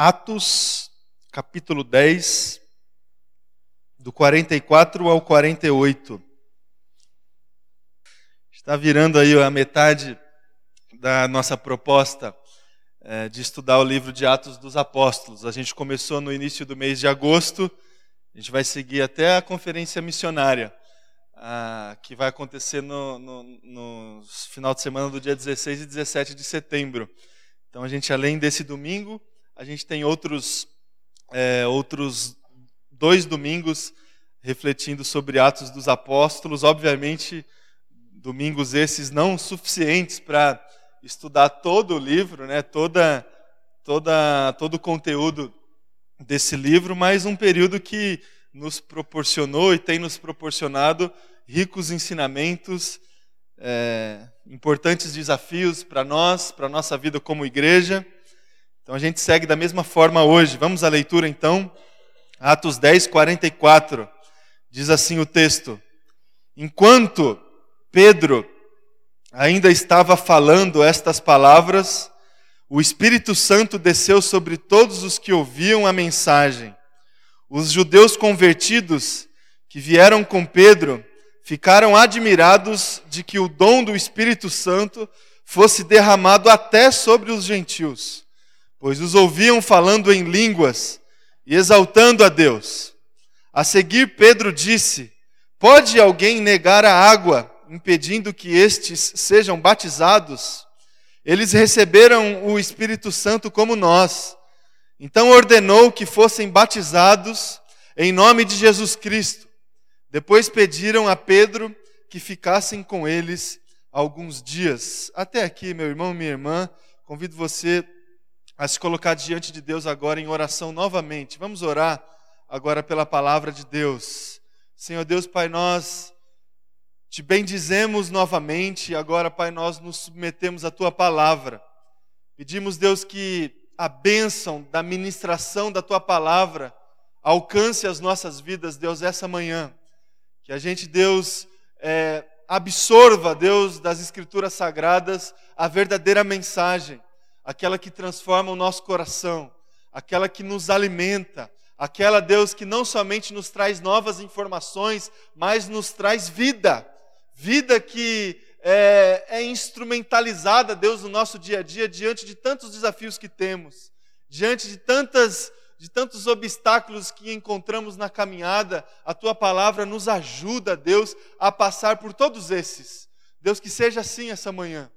Atos, capítulo 10, do 44 ao 48. Está virando aí a metade da nossa proposta é, de estudar o livro de Atos dos Apóstolos. A gente começou no início do mês de agosto, a gente vai seguir até a conferência missionária, que vai acontecer no, no, no final de semana do dia 16 e 17 de setembro. Então a gente, além desse domingo, a gente tem outros, é, outros dois domingos refletindo sobre Atos dos Apóstolos. Obviamente, domingos esses não suficientes para estudar todo o livro, né, toda, toda, todo o conteúdo desse livro, mas um período que nos proporcionou e tem nos proporcionado ricos ensinamentos, é, importantes desafios para nós, para a nossa vida como igreja. Então a gente segue da mesma forma hoje. Vamos à leitura então. Atos 10, 44. Diz assim o texto: Enquanto Pedro ainda estava falando estas palavras, o Espírito Santo desceu sobre todos os que ouviam a mensagem. Os judeus convertidos que vieram com Pedro ficaram admirados de que o dom do Espírito Santo fosse derramado até sobre os gentios pois os ouviam falando em línguas e exaltando a Deus. A seguir, Pedro disse: Pode alguém negar a água, impedindo que estes sejam batizados? Eles receberam o Espírito Santo como nós. Então ordenou que fossem batizados em nome de Jesus Cristo. Depois pediram a Pedro que ficassem com eles alguns dias. Até aqui, meu irmão, minha irmã, convido você a se colocar diante de Deus agora em oração novamente. Vamos orar agora pela palavra de Deus. Senhor Deus, Pai, nós te bendizemos novamente agora, Pai, nós nos submetemos à tua palavra. Pedimos, Deus, que a bênção da ministração da tua palavra alcance as nossas vidas, Deus, essa manhã. Que a gente, Deus, é, absorva, Deus, das Escrituras Sagradas a verdadeira mensagem aquela que transforma o nosso coração, aquela que nos alimenta, aquela Deus que não somente nos traz novas informações, mas nos traz vida, vida que é, é instrumentalizada, Deus, no nosso dia a dia, diante de tantos desafios que temos, diante de tantas de tantos obstáculos que encontramos na caminhada, a tua palavra nos ajuda, Deus, a passar por todos esses. Deus, que seja assim essa manhã.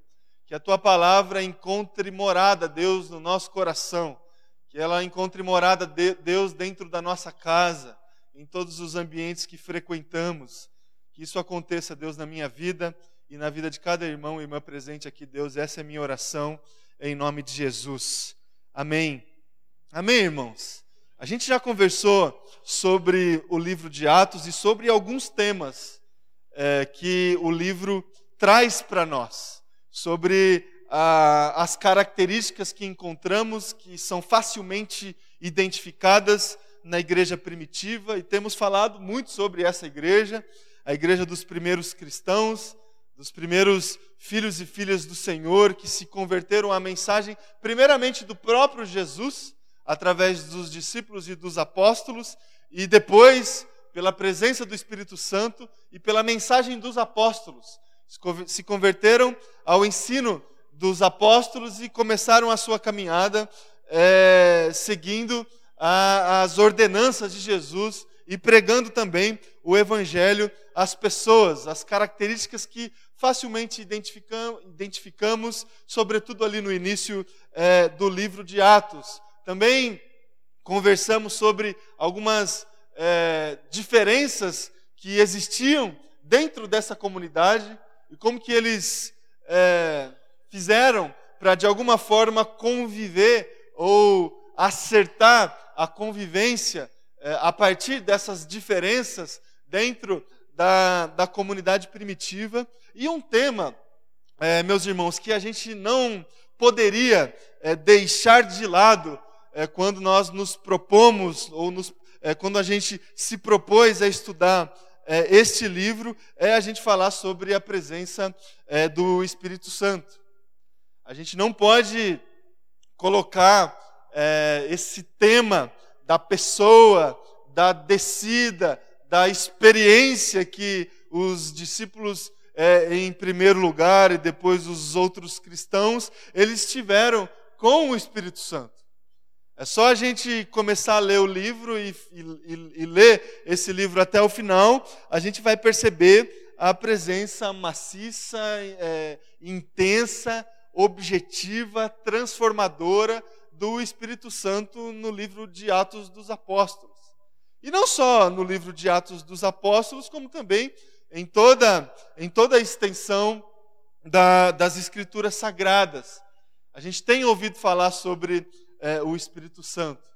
Que a tua palavra encontre morada, Deus, no nosso coração. Que ela encontre morada, Deus, dentro da nossa casa, em todos os ambientes que frequentamos. Que isso aconteça, Deus, na minha vida e na vida de cada irmão e irmã presente aqui, Deus. Essa é a minha oração, em nome de Jesus. Amém. Amém, irmãos? A gente já conversou sobre o livro de Atos e sobre alguns temas é, que o livro traz para nós sobre ah, as características que encontramos que são facilmente identificadas na igreja primitiva e temos falado muito sobre essa igreja, a igreja dos primeiros cristãos, dos primeiros filhos e filhas do Senhor que se converteram à mensagem, primeiramente do próprio Jesus, através dos discípulos e dos apóstolos, e depois pela presença do Espírito Santo e pela mensagem dos apóstolos se converteram ao ensino dos apóstolos e começaram a sua caminhada é, seguindo a, as ordenanças de Jesus e pregando também o evangelho às pessoas, as características que facilmente identificamos, identificamos sobretudo ali no início é, do livro de Atos. Também conversamos sobre algumas é, diferenças que existiam dentro dessa comunidade e como que eles é, fizeram para de alguma forma conviver ou acertar a convivência é, a partir dessas diferenças dentro da, da comunidade primitiva. E um tema, é, meus irmãos, que a gente não poderia é, deixar de lado é, quando nós nos propomos ou nos, é, quando a gente se propôs a estudar é, este livro é a gente falar sobre a presença é, do Espírito Santo. A gente não pode colocar é, esse tema da pessoa, da descida, da experiência que os discípulos, é, em primeiro lugar, e depois os outros cristãos, eles tiveram com o Espírito Santo. É só a gente começar a ler o livro e, e, e ler esse livro até o final, a gente vai perceber a presença maciça, é, intensa, objetiva, transformadora do Espírito Santo no livro de Atos dos Apóstolos. E não só no livro de Atos dos Apóstolos, como também em toda, em toda a extensão da, das Escrituras Sagradas. A gente tem ouvido falar sobre é, o Espírito Santo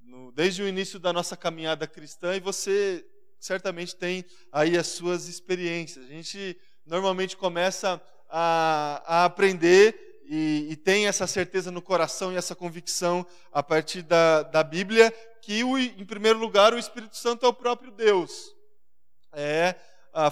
no, desde o início da nossa caminhada cristã e você certamente tem aí as suas experiências. A gente normalmente começa a, a aprender e, e, tem essa certeza no coração e essa convicção a partir da, da Bíblia que, o, em primeiro lugar, o Espírito Santo é o próprio Deus. É,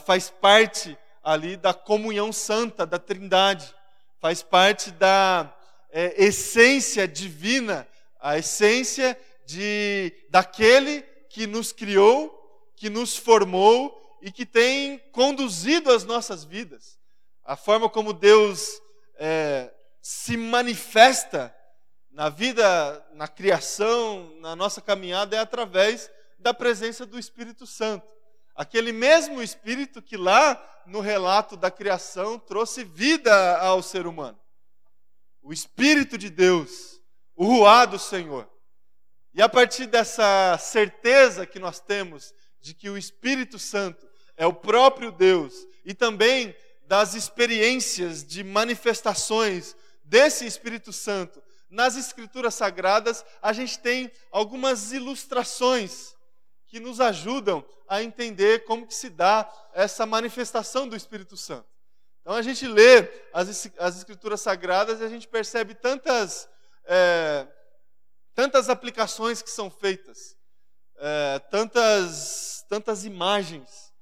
faz parte ali da comunhão santa da Trindade, faz parte da é, essência divina, a essência de daquele que nos criou, que nos formou e que tem conduzido as nossas vidas. A forma como Deus é, se manifesta na vida, na criação, na nossa caminhada, é através da presença do Espírito Santo. Aquele mesmo Espírito que lá no relato da criação trouxe vida ao ser humano. O Espírito de Deus, o ruá do Senhor. E a partir dessa certeza que nós temos de que o Espírito Santo é o próprio Deus e também das experiências de manifestações desse Espírito Santo nas Escrituras Sagradas, a gente tem algumas ilustrações que nos ajudam a entender como que se dá essa manifestação do Espírito Santo. Então a gente lê as, as Escrituras Sagradas e a gente percebe tantas, é, tantas aplicações que são feitas, é, tantas, tantas imagens,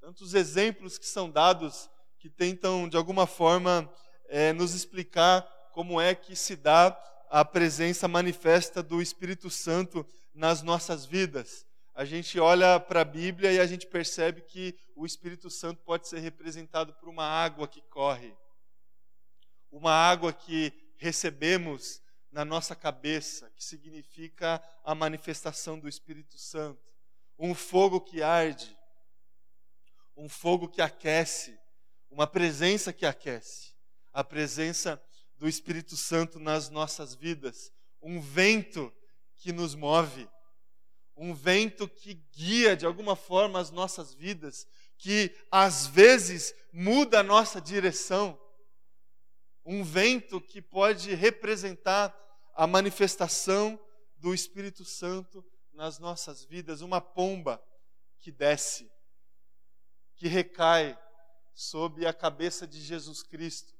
tantos exemplos que são dados que tentam, de alguma forma, é, nos explicar como é que se dá a presença manifesta do Espírito Santo nas nossas vidas. A gente olha para a Bíblia e a gente percebe que o Espírito Santo pode ser representado por uma água que corre, uma água que recebemos na nossa cabeça, que significa a manifestação do Espírito Santo, um fogo que arde, um fogo que aquece, uma presença que aquece, a presença do Espírito Santo nas nossas vidas, um vento que nos move, um vento que guia de alguma forma as nossas vidas, que às vezes muda a nossa direção, um vento que pode representar a manifestação do Espírito Santo nas nossas vidas, uma pomba que desce, que recai sobre a cabeça de Jesus Cristo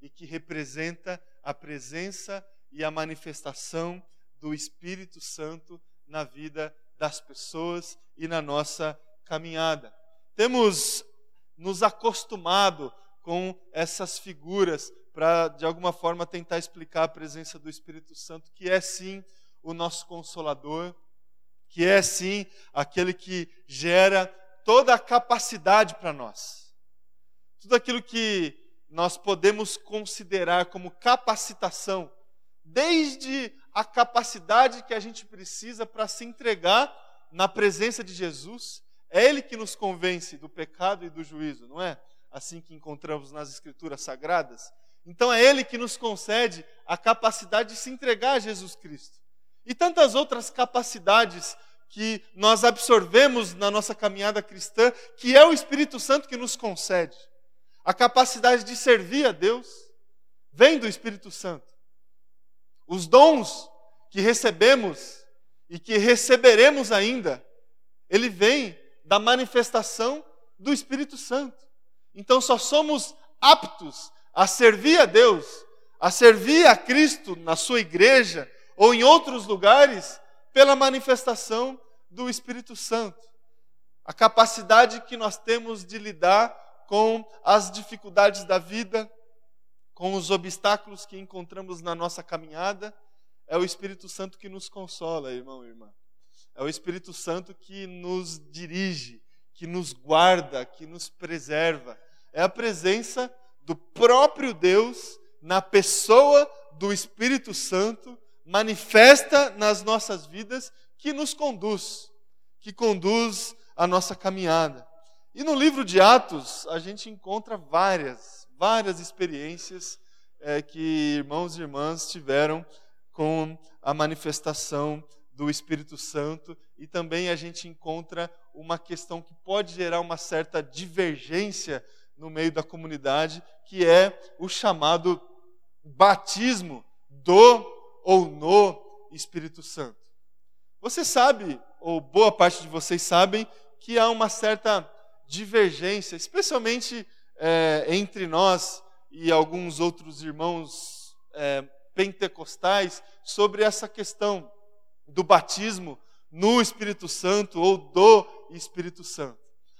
e que representa a presença e a manifestação do Espírito Santo na vida das pessoas e na nossa caminhada. Temos nos acostumado com essas figuras para, de alguma forma, tentar explicar a presença do Espírito Santo, que é sim o nosso consolador, que é sim aquele que gera toda a capacidade para nós. Tudo aquilo que nós podemos considerar como capacitação, desde a capacidade que a gente precisa para se entregar na presença de Jesus. É Ele que nos convence do pecado e do juízo, não é? Assim que encontramos nas Escrituras Sagradas. Então é Ele que nos concede a capacidade de se entregar a Jesus Cristo. E tantas outras capacidades que nós absorvemos na nossa caminhada cristã, que é o Espírito Santo que nos concede. A capacidade de servir a Deus vem do Espírito Santo. Os dons que recebemos e que receberemos ainda, ele vem da manifestação do Espírito Santo. Então só somos aptos a servir a Deus, a servir a Cristo na sua igreja ou em outros lugares pela manifestação do Espírito Santo. A capacidade que nós temos de lidar com as dificuldades da vida, com os obstáculos que encontramos na nossa caminhada, é o Espírito Santo que nos consola, irmão e irmã. É o Espírito Santo que nos dirige, que nos guarda, que nos preserva. É a presença do próprio Deus na pessoa do Espírito Santo manifesta nas nossas vidas que nos conduz, que conduz a nossa caminhada. E no livro de Atos, a gente encontra várias, várias experiências é, que irmãos e irmãs tiveram com a manifestação do Espírito Santo e também a gente encontra uma questão que pode gerar uma certa divergência no meio da comunidade, que é o chamado batismo do ou no Espírito Santo. Você sabe, ou boa parte de vocês sabem, que há uma certa divergência, especialmente é, entre nós e alguns outros irmãos é, pentecostais, sobre essa questão do batismo no Espírito Santo ou do Espírito Santo.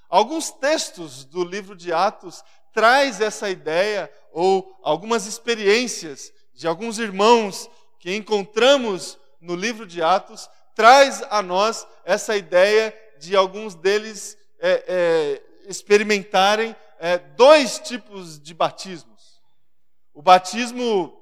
Alguns textos do livro de Atos traz essa ideia ou algumas experiências de alguns irmãos que encontramos no livro de Atos traz a nós essa ideia de alguns deles é, é, experimentarem é, dois tipos de batismos. O batismo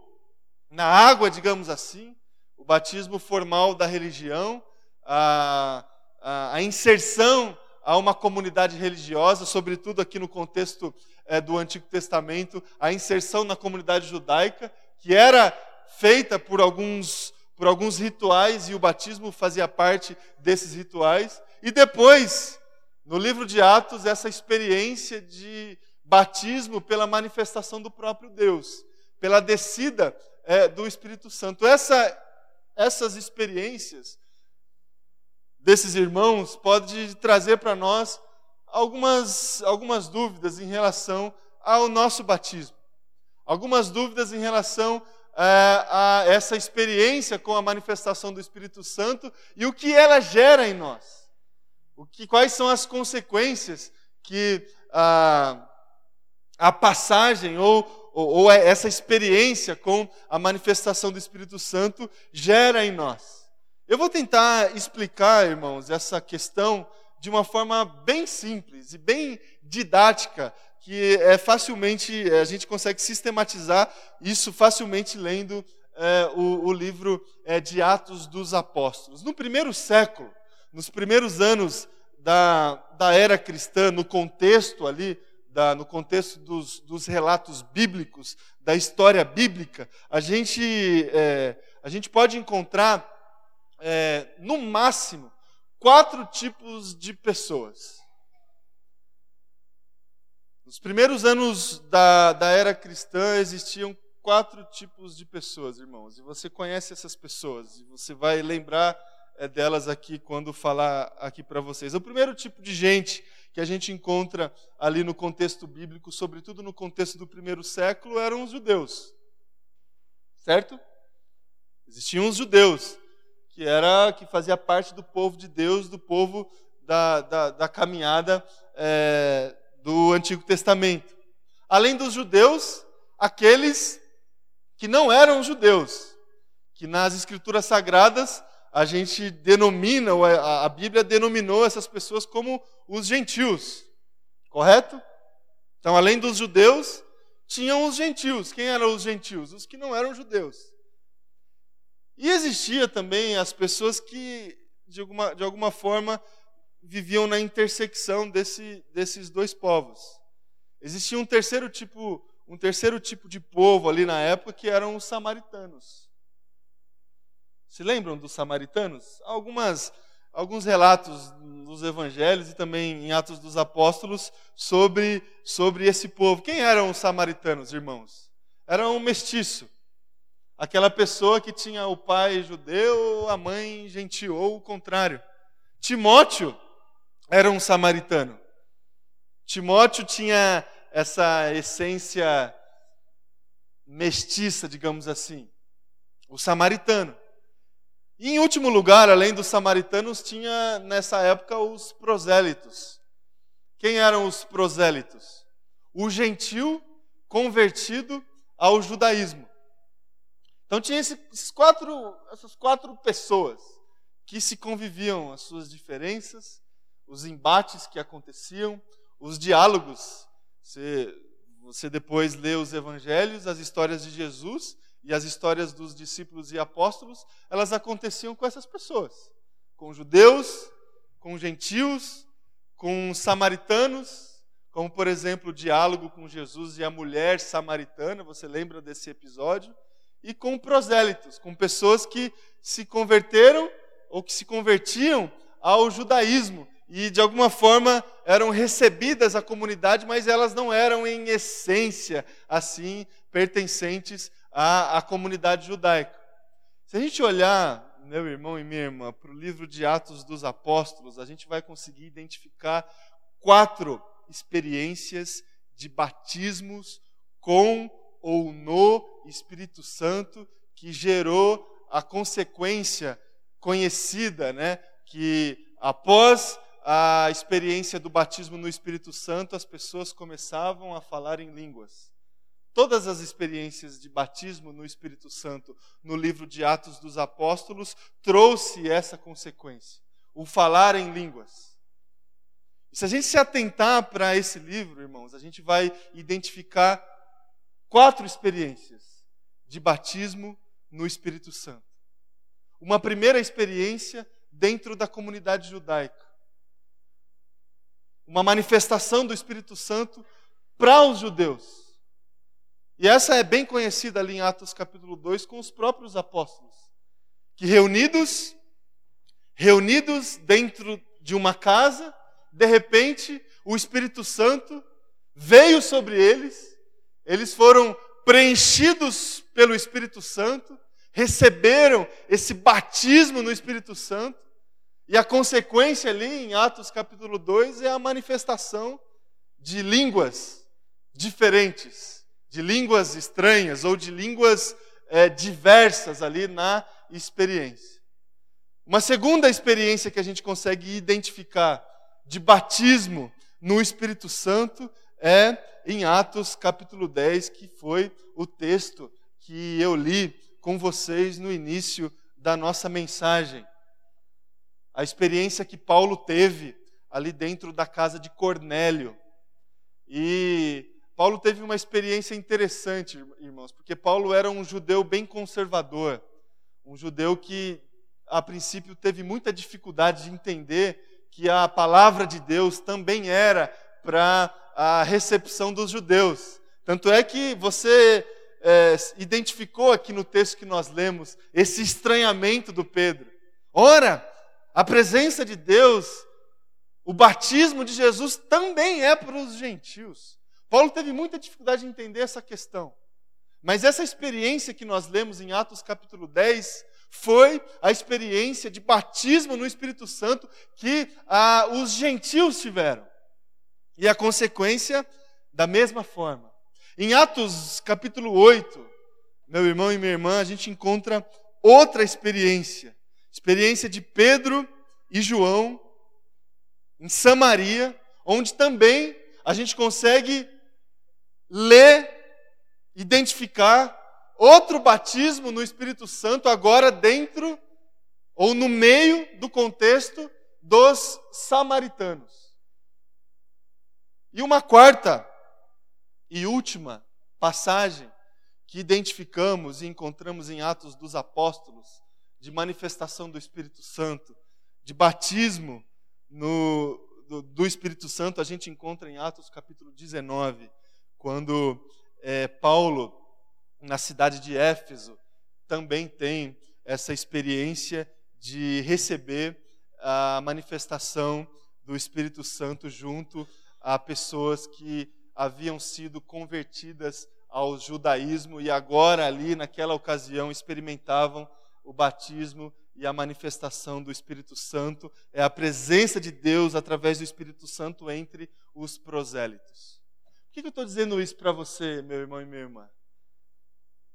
na água, digamos assim, o batismo formal da religião, a, a, a inserção a uma comunidade religiosa, sobretudo aqui no contexto é, do Antigo Testamento, a inserção na comunidade judaica, que era feita por alguns, por alguns rituais e o batismo fazia parte desses rituais. E depois, no livro de Atos, essa experiência de batismo pela manifestação do próprio Deus, pela descida é, do Espírito Santo. Essa, essas experiências desses irmãos pode trazer para nós algumas, algumas dúvidas em relação ao nosso batismo, algumas dúvidas em relação é, a essa experiência com a manifestação do Espírito Santo e o que ela gera em nós. O que, quais são as consequências que a, a passagem ou, ou, ou essa experiência com a manifestação do Espírito Santo gera em nós. Eu vou tentar explicar, irmãos, essa questão de uma forma bem simples e bem didática, que é facilmente a gente consegue sistematizar isso facilmente lendo é, o, o, livro é, de Atos dos Apóstolos. No primeiro século, nos primeiros anos da, da era cristã, no contexto ali, da, no contexto dos, dos, relatos bíblicos, da história bíblica, a gente, é, a gente pode encontrar, é, no máximo, quatro tipos de pessoas. Nos primeiros anos da, da era cristã existiam quatro tipos de pessoas, irmãos, e você conhece essas pessoas, e você vai lembrar delas aqui quando falar aqui para vocês. O primeiro tipo de gente que a gente encontra ali no contexto bíblico, sobretudo no contexto do primeiro século, eram os judeus. Certo? Existiam os judeus, que era que fazia parte do povo de Deus, do povo da, da, da caminhada é, do Antigo Testamento. Além dos judeus, aqueles que não eram judeus, que nas escrituras sagradas a gente denomina, a Bíblia denominou essas pessoas como os gentios, correto? Então, além dos judeus, tinham os gentios. Quem eram os gentios? Os que não eram judeus. E existia também as pessoas que, de alguma, de alguma forma, viviam na intersecção desse, desses dois povos. Existia um terceiro tipo, um terceiro tipo de povo ali na época que eram os samaritanos. Se lembram dos samaritanos? Algumas, alguns relatos nos evangelhos e também em Atos dos Apóstolos sobre, sobre esse povo. Quem eram os samaritanos, irmãos? Era um mestiço. Aquela pessoa que tinha o pai judeu, a mãe gentil, ou o contrário. Timóteo era um samaritano. Timóteo tinha essa essência mestiça, digamos assim. O samaritano. E em último lugar, além dos samaritanos, tinha nessa época os prosélitos. Quem eram os prosélitos? O gentil convertido ao judaísmo. Então tinha esses quatro, essas quatro pessoas que se conviviam as suas diferenças, os embates que aconteciam, os diálogos. Você, você depois lê os evangelhos, as histórias de Jesus e as histórias dos discípulos e apóstolos, elas aconteciam com essas pessoas, com judeus, com gentios, com samaritanos, como por exemplo o diálogo com Jesus e a mulher samaritana, você lembra desse episódio? E com prosélitos, com pessoas que se converteram ou que se convertiam ao judaísmo e de alguma forma eram recebidas à comunidade, mas elas não eram em essência assim pertencentes à, à comunidade judaica. Se a gente olhar, meu irmão e minha irmã, para o livro de Atos dos Apóstolos, a gente vai conseguir identificar quatro experiências de batismos com ou no Espírito Santo que gerou a consequência conhecida, né, que após a experiência do batismo no Espírito Santo, as pessoas começavam a falar em línguas. Todas as experiências de batismo no Espírito Santo no livro de Atos dos Apóstolos trouxe essa consequência, o falar em línguas. E se a gente se atentar para esse livro, irmãos, a gente vai identificar quatro experiências de batismo no Espírito Santo. Uma primeira experiência dentro da comunidade judaica. Uma manifestação do Espírito Santo para os judeus. E essa é bem conhecida ali em Atos capítulo 2 com os próprios apóstolos, que reunidos reunidos dentro de uma casa, de repente o Espírito Santo veio sobre eles, eles foram preenchidos pelo Espírito Santo receberam esse batismo no Espírito Santo, e a consequência ali em Atos capítulo 2 é a manifestação de línguas diferentes, de línguas estranhas ou de línguas é, diversas ali na experiência. Uma segunda experiência que a gente consegue identificar de batismo no Espírito Santo é em Atos capítulo 10, que foi o texto que eu li com vocês no início da nossa mensagem. A experiência que Paulo teve ali dentro da casa de Cornélio. E Paulo teve uma experiência interessante, irmãos, porque Paulo era um judeu bem conservador, um judeu que a princípio teve muita dificuldade de entender que a palavra de Deus também era para a recepção dos judeus. Tanto é que você é, identificou aqui no texto que nós lemos esse estranhamento do Pedro. Ora, a presença de Deus, o batismo de Jesus também é para os gentios. Paulo teve muita dificuldade de entender essa questão. Mas essa experiência que nós lemos em Atos capítulo 10 foi a experiência de batismo no Espírito Santo que ah, os gentios tiveram. E a consequência, da mesma forma, em Atos capítulo 8, meu irmão e minha irmã, a gente encontra outra experiência. Experiência de Pedro e João em Samaria, onde também a gente consegue ler, identificar outro batismo no Espírito Santo, agora dentro ou no meio do contexto dos samaritanos. E uma quarta e última passagem que identificamos e encontramos em Atos dos Apóstolos, de manifestação do Espírito Santo, de batismo no, do, do, Espírito Santo, a gente encontra em Atos capítulo 19, quando é, Paulo, na cidade de Éfeso, também tem essa experiência de receber a manifestação do Espírito Santo junto a pessoas que haviam sido convertidas ao judaísmo e agora, ali, naquela ocasião, experimentavam o batismo e a manifestação do Espírito Santo. É a presença de Deus através do Espírito Santo entre os prosélitos. Por que eu estou dizendo isso para você, meu irmão e minha irmã?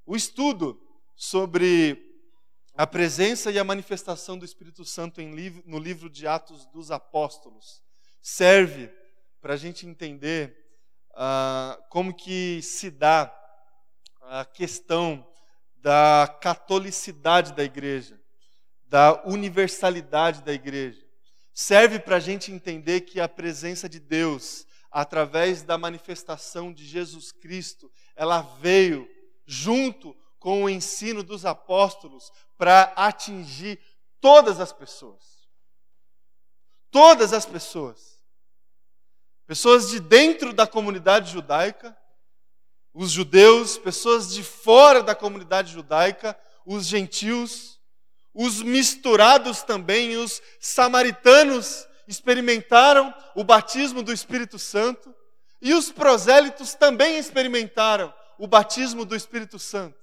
O estudo sobre a presença e a manifestação do Espírito Santo no livro de Atos dos Apóstolos serve para a gente entender ah, como que se dá a questão da catolicidade da igreja, da universalidade da igreja. Serve para a gente entender que a presença de Deus, através da manifestação de Jesus Cristo, ela veio junto com o ensino dos apóstolos para atingir todas as pessoas. Todas as pessoas. Pessoas de dentro da comunidade judaica, os judeus, pessoas de fora da comunidade judaica, os gentios, os misturados também, os samaritanos experimentaram o batismo do Espírito Santo e os prosélitos também experimentaram o batismo do Espírito Santo.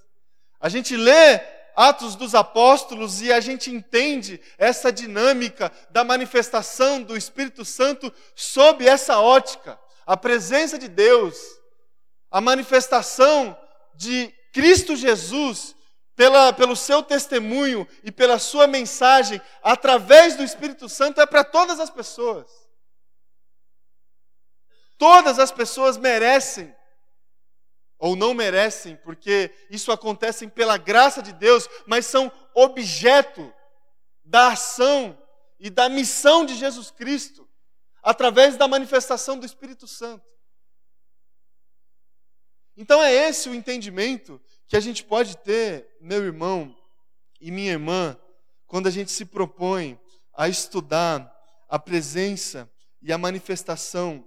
A gente lê Atos dos Apóstolos e a gente entende essa dinâmica da manifestação do Espírito Santo sob essa ótica, a presença de Deus a manifestação de Cristo Jesus pela, pelo seu testemunho e pela sua mensagem através do Espírito Santo é para todas as pessoas. Todas as pessoas merecem ou não merecem, porque isso acontece pela graça de Deus, mas são objeto da ação e da missão de Jesus Cristo através da manifestação do Espírito Santo. Então é esse o entendimento que a gente pode ter, meu irmão e minha irmã, quando a gente se propõe a estudar a presença e a manifestação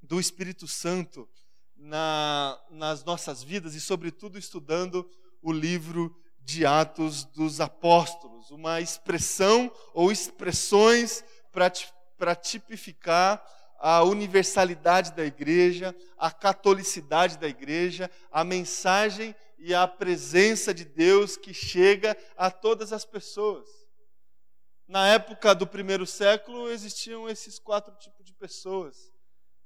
do Espírito Santo na, nas nossas vidas e, sobretudo, estudando o livro de Atos dos Apóstolos, uma expressão ou expressões para tipificar a universalidade da igreja, a catolicidade da igreja, a mensagem e a presença de Deus que chega a todas as pessoas. Na época do primeiro século existiam esses quatro tipos de pessoas.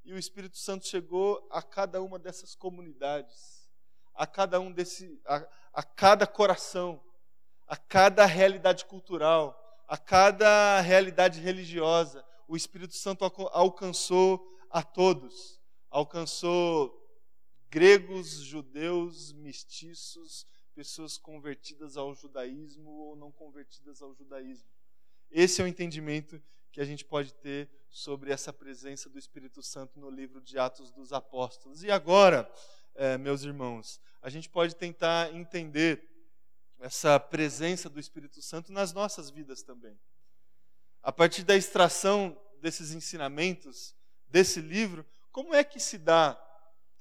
E o Espírito Santo chegou a cada uma dessas comunidades, a cada um desse, a, a cada coração, a cada realidade cultural, a cada realidade religiosa, o Espírito Santo alcançou a todos. Alcançou gregos, judeus, mestiços, pessoas convertidas ao judaísmo ou não convertidas ao judaísmo. Esse é o entendimento que a gente pode ter sobre essa presença do Espírito Santo no livro de Atos dos Apóstolos. E agora, é, meus irmãos, a gente pode tentar entender essa presença do Espírito Santo nas nossas vidas também a partir da extração desses ensinamentos, desse livro, como é que se dá,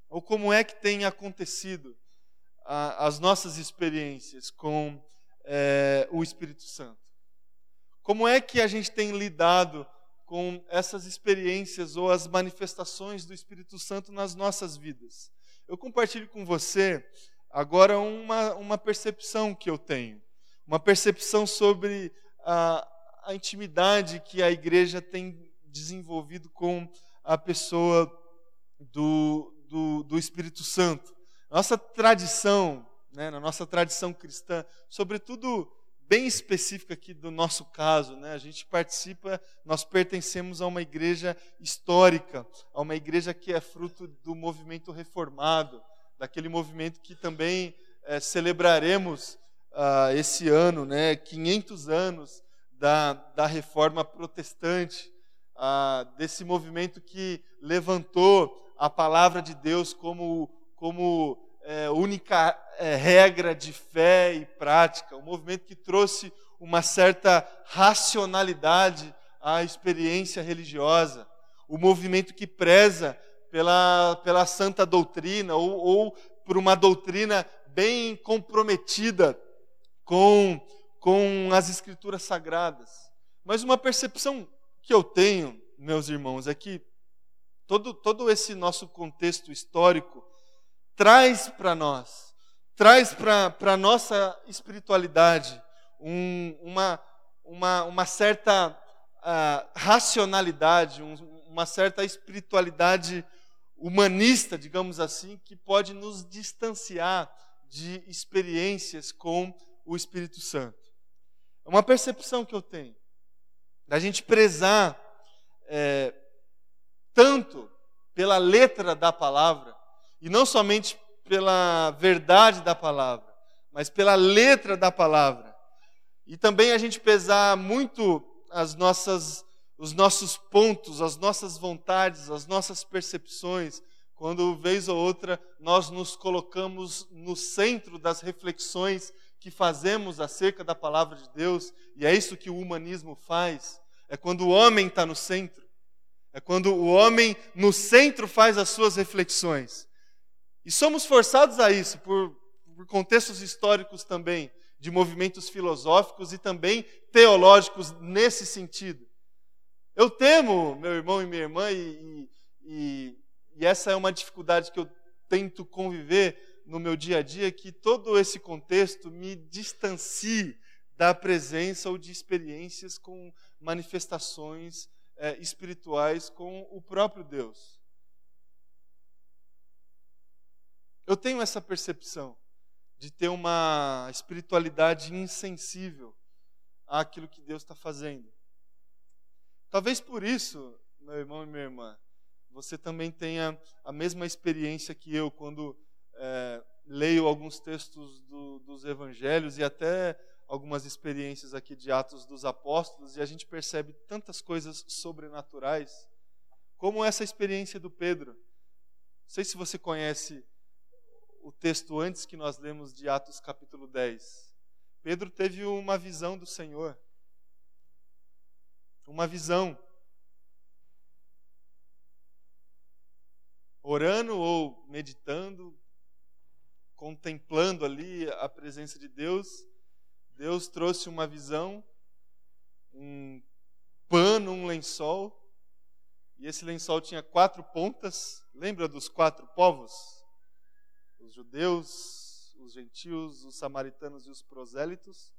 ou como é que tem acontecido a, as nossas experiências com é, o Espírito Santo? Como é que a gente tem lidado com essas experiências ou as manifestações do Espírito Santo nas nossas vidas? Eu compartilho com você agora uma, uma percepção que eu tenho, uma percepção sobre a, a intimidade que a igreja tem desenvolvido com a pessoa do, do, do Espírito Santo. Nossa tradição, né, na nossa tradição cristã, sobretudo bem específica aqui do nosso caso, né? A gente participa, nós pertencemos a uma igreja histórica, a uma igreja que é fruto do movimento reformado, daquele movimento que também é, celebraremos uh, esse ano, né? 500 anos da, da reforma protestante, ah, desse movimento que levantou a palavra de Deus como, como é, única é, regra de fé e prática, um movimento que trouxe uma certa racionalidade à experiência religiosa, o um movimento que preza pela, pela santa doutrina ou, ou por uma doutrina bem comprometida com com as escrituras sagradas. Mas uma percepção que eu tenho, meus irmãos, é que todo, todo esse nosso contexto histórico traz para nós, traz para a nossa espiritualidade um, uma, uma, uma certa uh, racionalidade, um, uma certa espiritualidade humanista, digamos assim, que pode nos distanciar de experiências com o Espírito Santo. É uma percepção que eu tenho. Da gente prezar é, tanto pela letra da palavra, e não somente pela verdade da palavra, mas pela letra da palavra. E também a gente pesar muito as nossas, os nossos pontos, as nossas vontades, as nossas percepções, quando vez ou outra nós nos colocamos no centro das reflexões que fazemos acerca da palavra de Deus, e é isso que o humanismo faz, é quando o homem está no centro, é quando o homem no centro faz as suas reflexões. E somos forçados a isso por, por contextos históricos também, de movimentos filosóficos e também teológicos nesse sentido. Eu temo, meu irmão e minha irmã, e, e, e essa é uma dificuldade que eu tento conviver no meu dia a dia, que todo esse contexto me distancie da presença ou de experiências com manifestações é, espirituais com o próprio Deus. Eu tenho essa percepção de ter uma espiritualidade insensível àquilo que Deus está fazendo. Talvez por isso, meu irmão e minha irmã, você também tenha a mesma experiência que eu quando é, leio alguns textos do, dos evangelhos e até algumas experiências aqui de Atos dos Apóstolos e a gente percebe tantas coisas sobrenaturais, como essa experiência do Pedro. Não sei se você conhece o texto antes que nós lemos de Atos capítulo 10. Pedro teve uma visão do Senhor. Uma visão. Orando ou meditando, contemplando ali a presença de Deus, Deus trouxe uma visão, um pano, um lençol, e esse lençol tinha quatro pontas. Lembra dos quatro povos? os judeus, os gentios, os samaritanos e os prosélitos,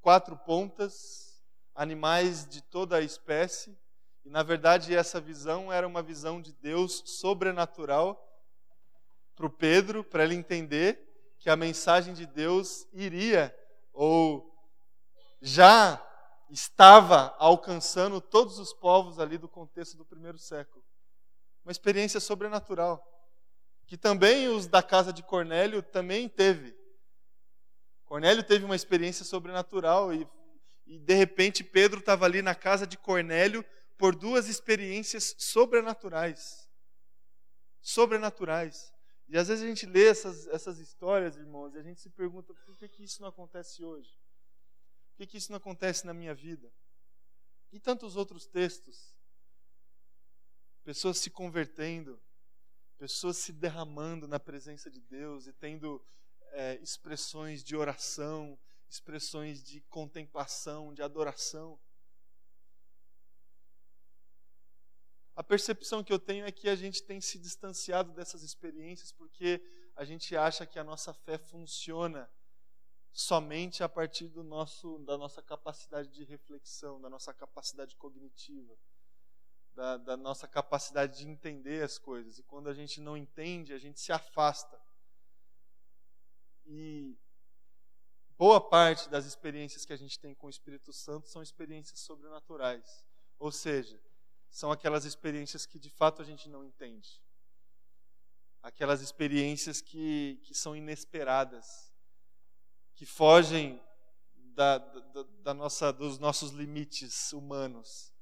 quatro pontas, animais de toda a espécie, e na verdade essa visão era uma visão de Deus sobrenatural para o Pedro, para ele entender que a mensagem de Deus iria ou já estava alcançando todos os povos ali do contexto do primeiro século. Uma experiência sobrenatural que também os da casa de Cornélio também teve. Cornélio teve uma experiência sobrenatural e, e de repente Pedro estava ali na casa de Cornélio por duas experiências sobrenaturais. Sobrenaturais. E às vezes a gente lê essas, essas histórias, irmãos, e a gente se pergunta por que, que isso não acontece hoje? Por que, que isso não acontece na minha vida? E tantos outros textos. Pessoas se convertendo, pessoas se derramando na presença de Deus e tendo é, expressões de oração, expressões de contemplação, de adoração. A percepção que eu tenho é que a gente tem se distanciado dessas experiências porque a gente acha que a nossa fé funciona somente a partir do nosso, da nossa capacidade de reflexão, da nossa capacidade cognitiva da, da nossa capacidade de entender as coisas. E quando a gente não entende, a gente se afasta. E boa parte das experiências que a gente tem com o Espírito Santo são experiências sobrenaturais. Ou seja, são aquelas experiências que de fato a gente não entende. Aquelas experiências que, que são inesperadas, que fogem da, da, da nossa, dos nossos limites humanos.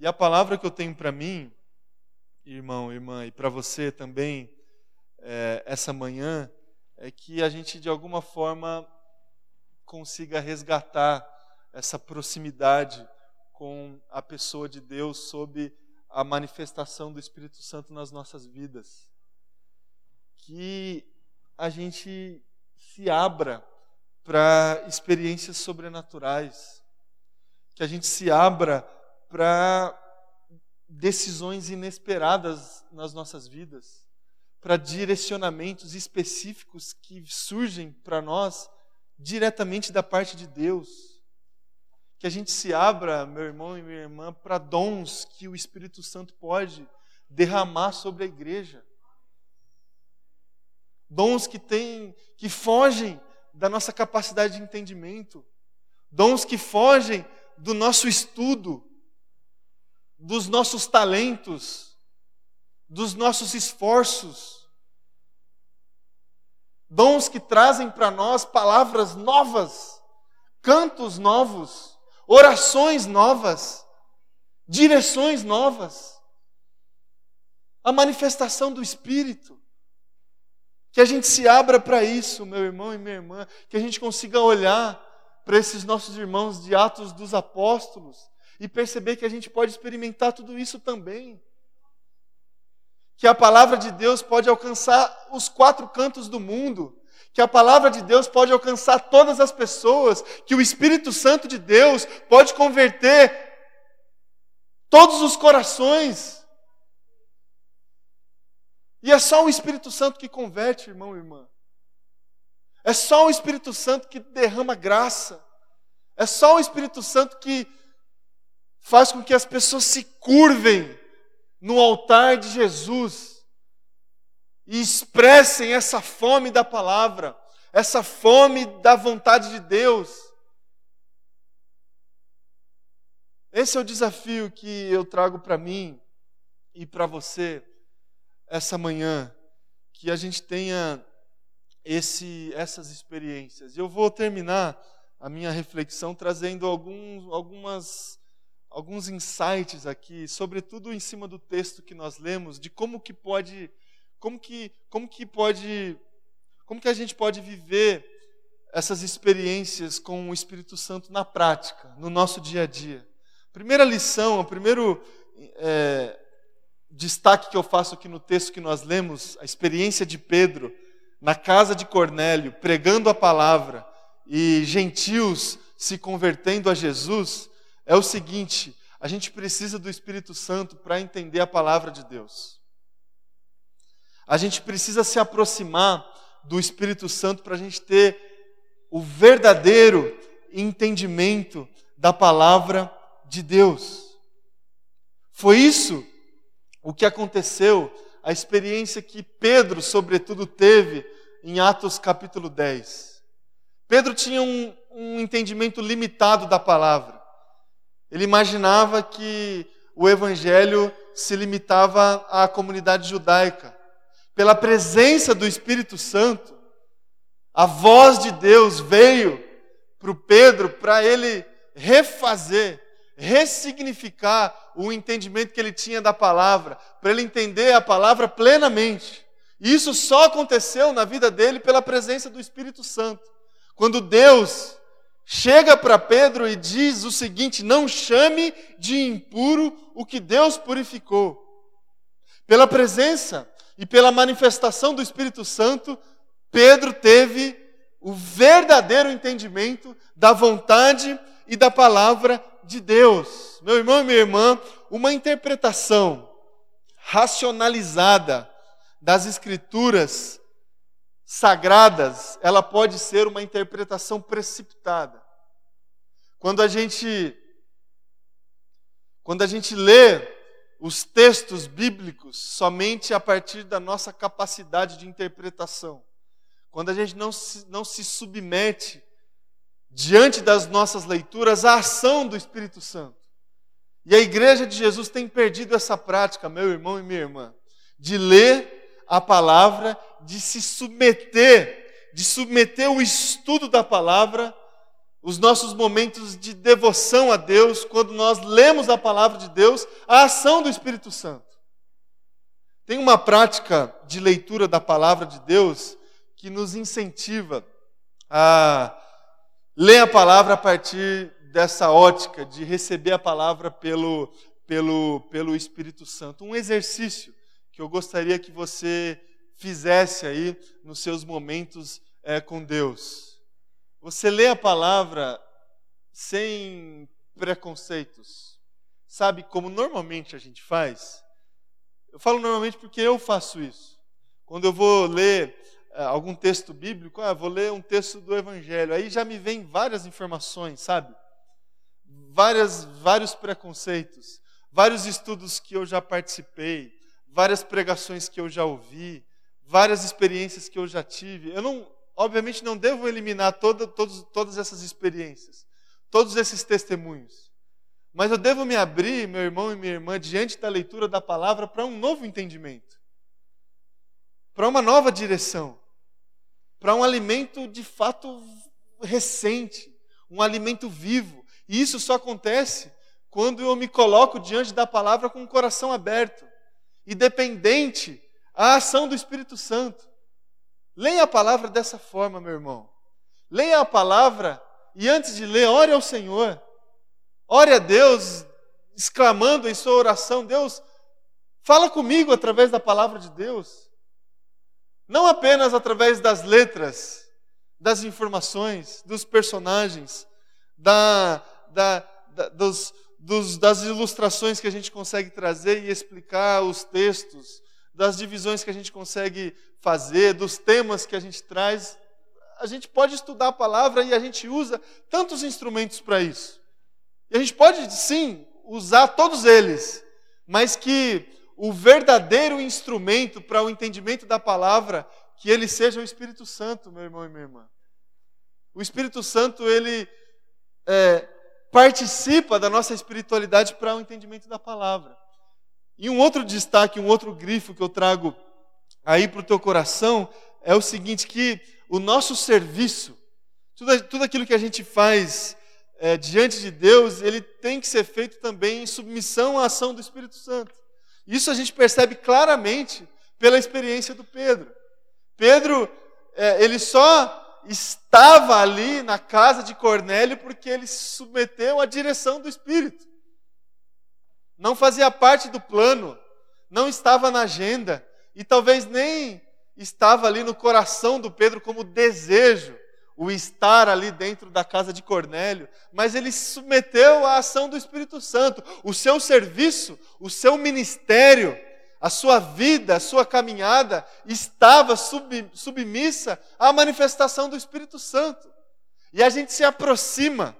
E a palavra que eu tenho para mim, irmão, irmã, e para você também, é, essa manhã, é que a gente de alguma forma consiga resgatar essa proximidade com a pessoa de Deus sob a manifestação do Espírito Santo nas nossas vidas. Que a gente se abra para experiências sobrenaturais, que a gente se abra para decisões inesperadas nas nossas vidas, para direcionamentos específicos que surgem para nós diretamente da parte de Deus. Que a gente se abra, meu irmão e minha irmã, para dons que o Espírito Santo pode derramar sobre a igreja. Dons que têm, que fogem da nossa capacidade de entendimento, dons que fogem do nosso estudo, dos nossos talentos, dos nossos esforços, dons que trazem para nós palavras novas, cantos novos, orações novas, direções novas. A manifestação do Espírito. Que a gente se abra para isso, meu irmão e minha irmã, que a gente consiga olhar para esses nossos irmãos de Atos dos Apóstolos e perceber que a gente pode experimentar tudo isso também. Que a palavra de Deus pode alcançar os quatro cantos do mundo, que a palavra de Deus pode alcançar todas as pessoas, que o Espírito Santo de Deus pode converter todos os corações. E é só o Espírito Santo que converte, irmão e irmã. É só o Espírito Santo que derrama graça. É só o Espírito Santo que faz com que as pessoas se curvem no altar de Jesus e expressem essa fome da palavra, essa fome da vontade de Deus. Esse é o desafio que eu trago para mim e para você essa manhã, que a gente tenha esse, essas experiências. Eu vou terminar a minha reflexão trazendo alguns, algumas, alguns insights aqui, sobretudo em cima do texto que nós lemos, de como que pode, como que, como que pode, como que a gente pode viver essas experiências com o Espírito Santo na prática, no nosso dia a dia. Primeira lição, o primeiro é, destaque que eu faço aqui no texto que nós lemos, a experiência de Pedro na casa de Cornélio, pregando a palavra e gentios se convertendo a Jesus, é o seguinte: a gente precisa do Espírito Santo para entender a palavra de Deus. A gente precisa se aproximar do Espírito Santo para a gente ter o verdadeiro entendimento da palavra de Deus. Foi isso o que aconteceu a experiência que Pedro, sobretudo, teve em Atos capítulo 10. Pedro tinha um, um entendimento limitado da palavra. Ele imaginava que o evangelho se limitava à comunidade judaica. Pela presença do Espírito Santo, a voz de Deus veio para o Pedro para ele refazer ressignificar o entendimento que ele tinha da palavra, para ele entender a palavra plenamente. E isso só aconteceu na vida dele pela presença do Espírito Santo. Quando Deus chega para Pedro e diz o seguinte: Não chame de impuro o que Deus purificou. Pela presença e pela manifestação do Espírito Santo, Pedro teve o verdadeiro entendimento da vontade e da palavra de Deus. Meu irmão e minha irmã, uma interpretação racionalizada das Escrituras sagradas, ela pode ser uma interpretação precipitada. Quando a gente quando a gente lê os textos bíblicos somente a partir da nossa capacidade de interpretação, quando a gente não se, não se submete diante das nossas leituras, a ação do Espírito Santo. E a igreja de Jesus tem perdido essa prática, meu irmão e minha irmã, de ler a palavra, de se submeter, de submeter o estudo da palavra, os nossos momentos de devoção a Deus, quando nós lemos a palavra de Deus, a ação do Espírito Santo. Tem uma prática de leitura da palavra de Deus que nos incentiva a ler a palavra a partir dessa ótica de receber a palavra pelo, pelo, pelo Espírito Santo. Um exercício que eu gostaria que você fizesse aí nos seus momentos é, com Deus. Você lê a palavra sem preconceitos. Sabe como normalmente a gente faz? Eu falo normalmente porque eu faço isso. Quando eu vou ler é, algum texto bíblico, ah, vou ler um texto do Evangelho, aí já me vem várias informações, sabe? Várias, vários preconceitos, vários estudos que eu já participei, várias pregações que eu já ouvi, várias experiências que eu já tive. Eu não, obviamente, não devo eliminar toda, todos, todas essas experiências, todos esses testemunhos. Mas eu devo me abrir, meu irmão e minha irmã, diante da leitura da palavra para um novo entendimento, para uma nova direção para um alimento de fato recente, um alimento vivo. E isso só acontece quando eu me coloco diante da palavra com o coração aberto e dependente à ação do Espírito Santo. Leia a palavra dessa forma, meu irmão. Leia a palavra e antes de ler, ore ao Senhor. Ore a Deus, exclamando em sua oração: Deus, fala comigo através da palavra de Deus. Não apenas através das letras, das informações, dos personagens, da, da, da, dos, dos, das ilustrações que a gente consegue trazer e explicar os textos, das divisões que a gente consegue fazer, dos temas que a gente traz. A gente pode estudar a palavra e a gente usa tantos instrumentos para isso. E a gente pode, sim, usar todos eles, mas que o verdadeiro instrumento para o entendimento da palavra, que ele seja o Espírito Santo, meu irmão e minha irmã. O Espírito Santo, ele é, participa da nossa espiritualidade para o entendimento da palavra. E um outro destaque, um outro grifo que eu trago aí para o teu coração é o seguinte: que o nosso serviço, tudo, tudo aquilo que a gente faz é, diante de Deus, ele tem que ser feito também em submissão à ação do Espírito Santo. Isso a gente percebe claramente pela experiência do Pedro. Pedro, é, ele só estava ali na casa de Cornélio porque ele se submeteu à direção do Espírito. Não fazia parte do plano, não estava na agenda e talvez nem estava ali no coração do Pedro como desejo o estar ali dentro da casa de Cornélio, mas ele se submeteu à ação do Espírito Santo. O seu serviço, o seu ministério, a sua vida, a sua caminhada estava sub, submissa à manifestação do Espírito Santo. E a gente se aproxima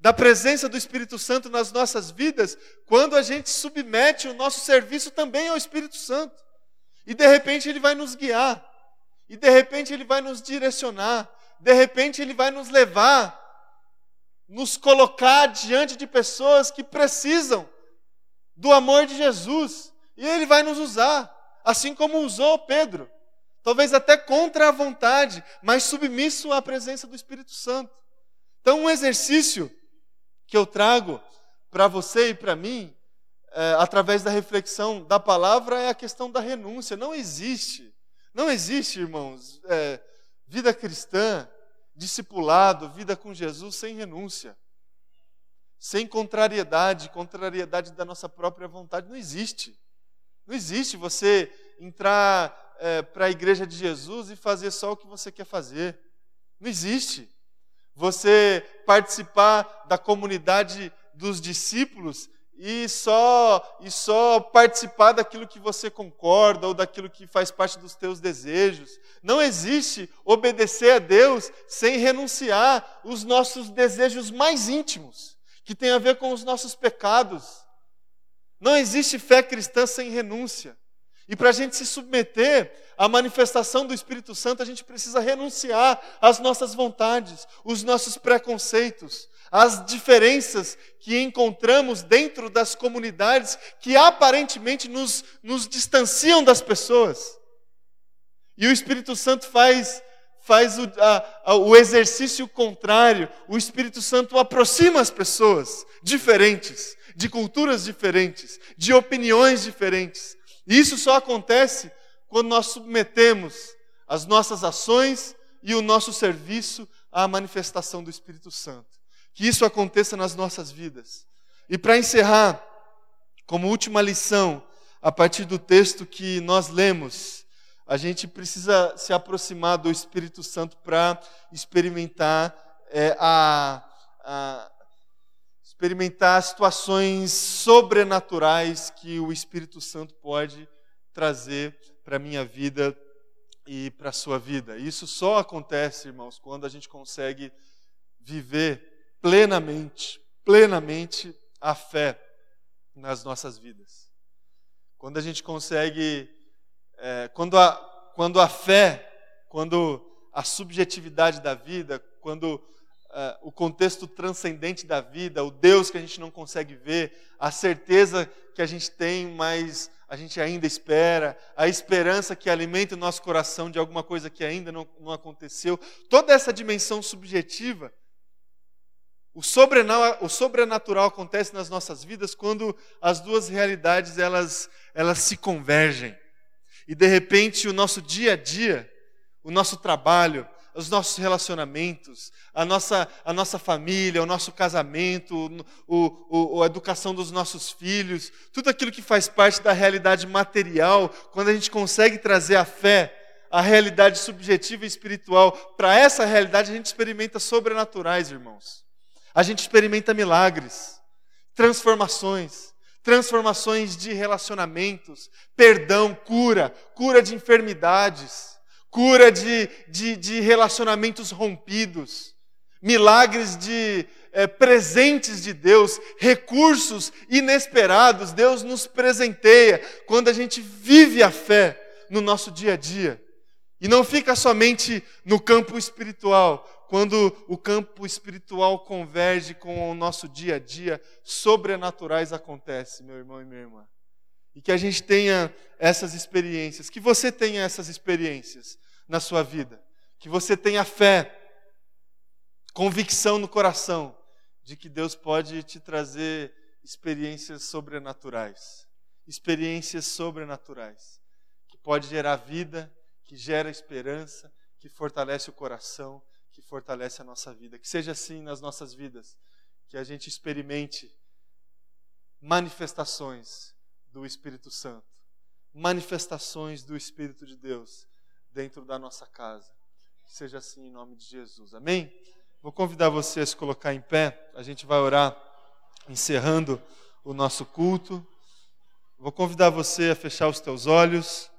da presença do Espírito Santo nas nossas vidas quando a gente submete o nosso serviço também ao Espírito Santo. E de repente ele vai nos guiar, e de repente ele vai nos direcionar, de repente Ele vai nos levar, nos colocar diante de pessoas que precisam do amor de Jesus, e Ele vai nos usar, assim como usou Pedro, talvez até contra a vontade, mas submisso à presença do Espírito Santo. Então, um exercício que eu trago para você e para mim, é, através da reflexão da palavra, é a questão da renúncia. Não existe, não existe, irmãos, é, vida cristã, discipulado, vida com Jesus sem renúncia, sem contrariedade, contrariedade da nossa própria vontade. Não existe. Não existe você entrar é, para a igreja de Jesus e fazer só o que você quer fazer. Não existe. Você participar da comunidade dos discípulos e só e só participar daquilo que você concorda ou daquilo que faz parte dos teus desejos. Não existe obedecer a Deus sem renunciar os nossos desejos mais íntimos, que tem a ver com os nossos pecados. Não existe fé cristã sem renúncia. E para a gente se submeter à manifestação do Espírito Santo, a gente precisa renunciar às nossas vontades, os nossos preconceitos, as diferenças que encontramos dentro das comunidades que aparentemente nos, nos distanciam das pessoas. E o Espírito Santo faz, faz o, a, a, o exercício contrário. O Espírito Santo aproxima as pessoas diferentes, de culturas diferentes, de opiniões diferentes. E isso só acontece quando nós submetemos as nossas ações e o nosso serviço à manifestação do Espírito Santo que isso aconteça nas nossas vidas. E para encerrar, como última lição, a partir do texto que nós lemos, a gente precisa se aproximar do Espírito Santo para experimentar é, a, a experimentar situações sobrenaturais que o Espírito Santo pode trazer para a minha vida e para a sua vida. Isso só acontece, irmãos, quando a gente consegue viver plenamente, plenamente a fé nas nossas vidas. Quando a gente consegue, é, quando, a, quando a fé, quando a subjetividade da vida, quando uh, o contexto transcendente da vida, o Deus que a gente não consegue ver, a certeza que a gente tem, mas a gente ainda espera, a esperança que alimenta o nosso coração de alguma coisa que ainda não, não aconteceu, toda essa dimensão subjetiva, o sobrenatural, o sobrenatural acontece nas nossas vidas quando as duas realidades elas, elas se convergem. E de repente o nosso dia a dia, o nosso trabalho, os nossos relacionamentos, a nossa, a nossa família, o nosso casamento, o, o, a educação dos nossos filhos, tudo aquilo que faz parte da realidade material, quando a gente consegue trazer a fé, a realidade subjetiva e espiritual, para essa realidade a gente experimenta sobrenaturais, irmãos. A gente experimenta milagres, transformações, transformações de relacionamentos, perdão, cura, cura de enfermidades cura de, de, de relacionamentos rompidos, milagres de é, presentes de Deus, recursos inesperados. Deus nos presenteia quando a gente vive a fé no nosso dia a dia. E não fica somente no campo espiritual, quando o campo espiritual converge com o nosso dia a dia, sobrenaturais acontecem, meu irmão e minha irmã. E que a gente tenha essas experiências, que você tenha essas experiências na sua vida. Que você tenha fé, convicção no coração de que Deus pode te trazer experiências sobrenaturais. Experiências sobrenaturais. Que pode gerar vida, que gera esperança, que fortalece o coração, que fortalece a nossa vida. Que seja assim nas nossas vidas. Que a gente experimente manifestações do Espírito Santo, manifestações do Espírito de Deus dentro da nossa casa. Seja assim em nome de Jesus. Amém? Vou convidar você a se colocar em pé, a gente vai orar encerrando o nosso culto. Vou convidar você a fechar os teus olhos.